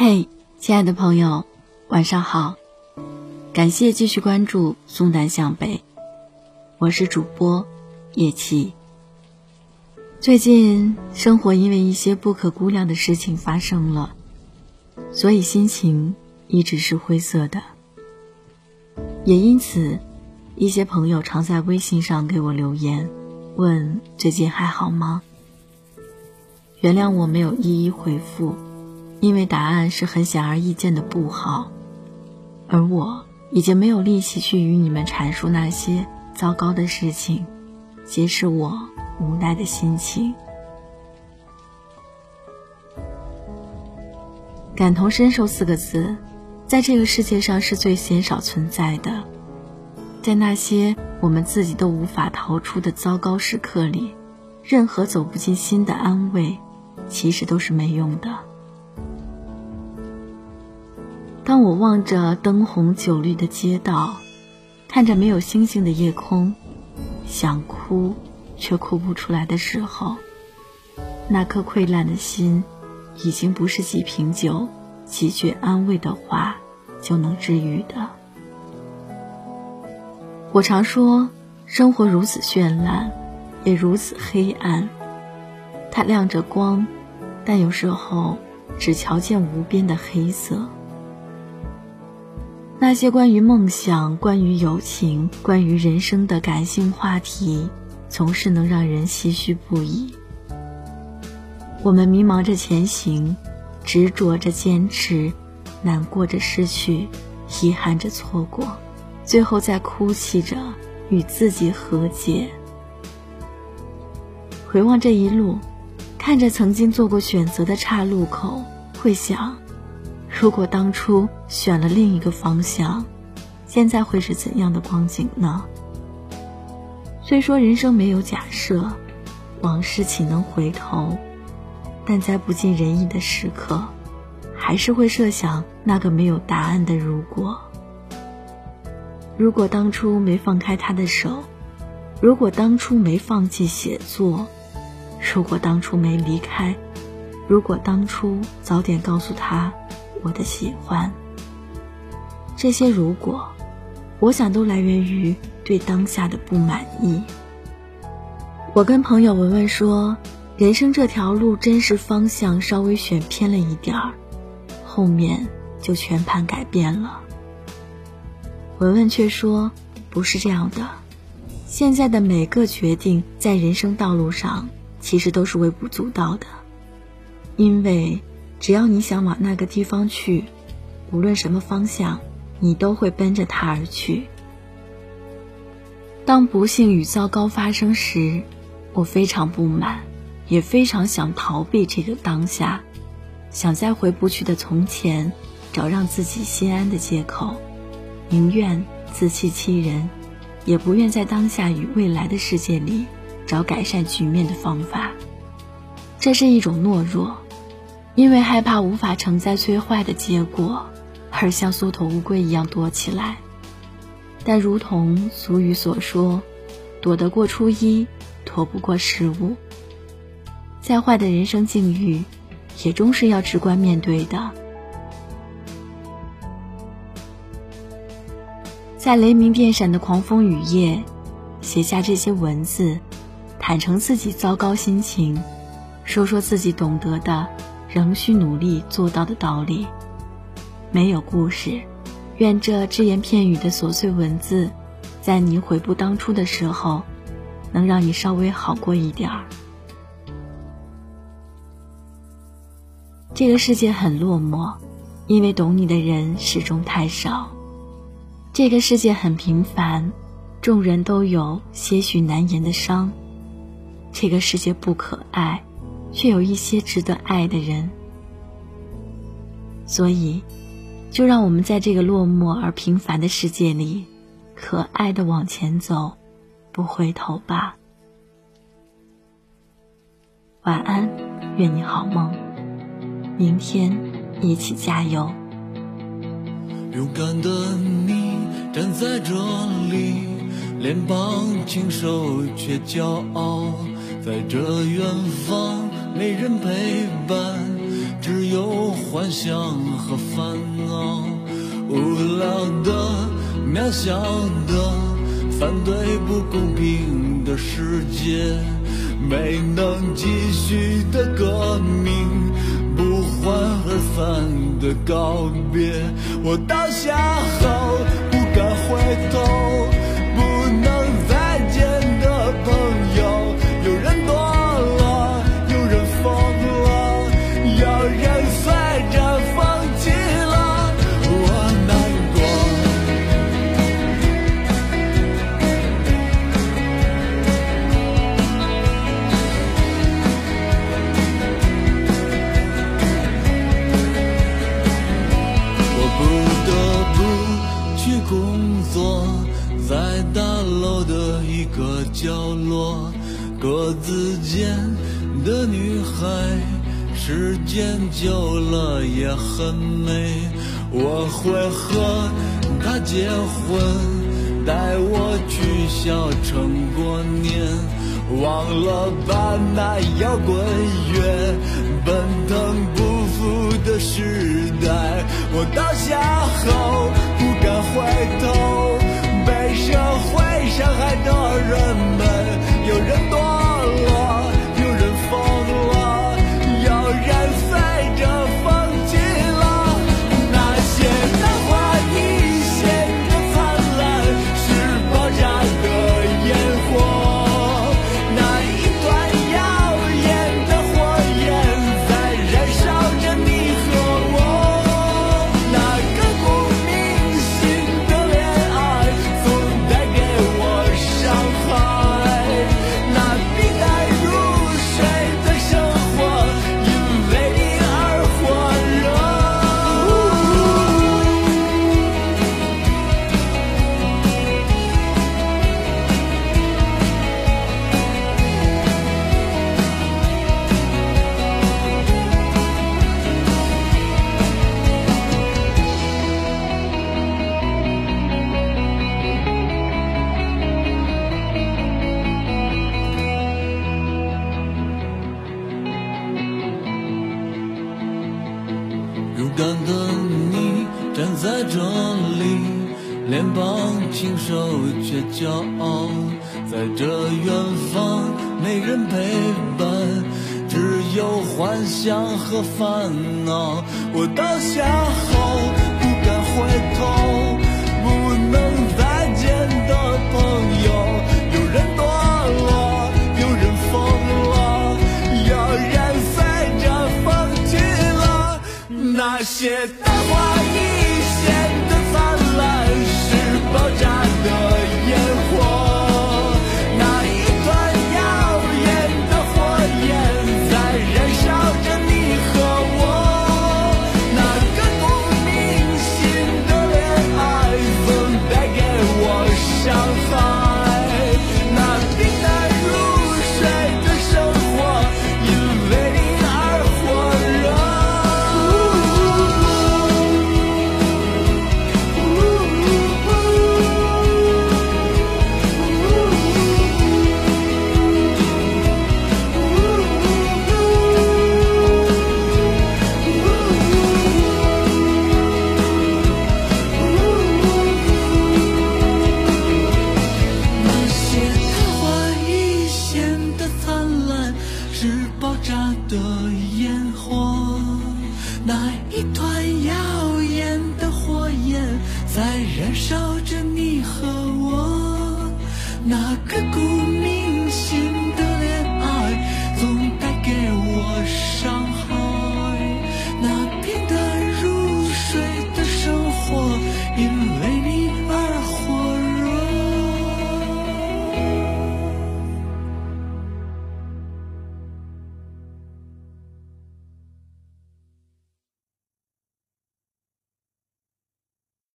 嘿，亲爱的朋友，晚上好！感谢继续关注苏南向北，我是主播叶琪。最近生活因为一些不可估量的事情发生了，所以心情一直是灰色的。也因此，一些朋友常在微信上给我留言，问最近还好吗？原谅我没有一一回复。因为答案是很显而易见的不好，而我已经没有力气去与你们阐述那些糟糕的事情，揭示我无奈的心情。感同身受四个字，在这个世界上是最鲜少存在的。在那些我们自己都无法逃出的糟糕时刻里，任何走不进心的安慰，其实都是没用的。当我望着灯红酒绿的街道，看着没有星星的夜空，想哭却哭不出来的时候，那颗溃烂的心，已经不是几瓶酒、几句安慰的话就能治愈的。我常说，生活如此绚烂，也如此黑暗。它亮着光，但有时候只瞧见无边的黑色。那些关于梦想、关于友情、关于人生的感性话题，总是能让人唏嘘不已。我们迷茫着前行，执着着坚持，难过着失去，遗憾着错过，最后在哭泣着与自己和解。回望这一路，看着曾经做过选择的岔路口，会想。如果当初选了另一个方向，现在会是怎样的光景呢？虽说人生没有假设，往事岂能回头？但在不尽人意的时刻，还是会设想那个没有答案的如果。如果当初没放开他的手，如果当初没放弃写作，如果当初没离开，如果当初早点告诉他。我的喜欢，这些如果，我想都来源于对当下的不满意。我跟朋友文文说，人生这条路真是方向稍微选偏了一点儿，后面就全盘改变了。文文却说，不是这样的，现在的每个决定在人生道路上其实都是微不足道的，因为。只要你想往那个地方去，无论什么方向，你都会奔着它而去。当不幸与糟糕发生时，我非常不满，也非常想逃避这个当下，想在回不去的从前找让自己心安的借口，宁愿自欺欺人，也不愿在当下与未来的世界里找改善局面的方法。这是一种懦弱。因为害怕无法承载最坏的结果，而像缩头乌龟一样躲起来。但如同俗语所说：“躲得过初一，躲不过十五。”再坏的人生境遇，也终是要直观面对的。在雷鸣电闪的狂风雨夜，写下这些文字，坦诚自己糟糕心情，说说自己懂得的。仍需努力做到的道理，没有故事。愿这只言片语的琐碎文字，在你悔不当初的时候，能让你稍微好过一点儿。这个世界很落寞，因为懂你的人始终太少。这个世界很平凡，众人都有些许难言的伤。这个世界不可爱。却有一些值得爱的人，所以，就让我们在这个落寞而平凡的世界里，可爱的往前走，不回头吧。晚安，愿你好梦，明天一起加油。勇敢的你站在这里，脸庞清瘦却骄傲，在这远方。没人陪伴，只有幻想和烦恼。无聊的、渺小的，反对不公平的世界，没能继续的革命，不欢而散的告别。我倒下后不敢回头。格子间的女孩，时间久了也很美。我会和她结婚，带我去小城过年，忘了吧那摇滚乐，奔腾不复的时代。我倒下后不敢回头。被社会伤害的人们，远的你站在这里，脸庞清瘦却骄傲。在这远方，没人陪伴，只有幻想和烦恼。我倒下后。烟火，那一团耀眼的火焰在燃烧着你和我，那个姑娘。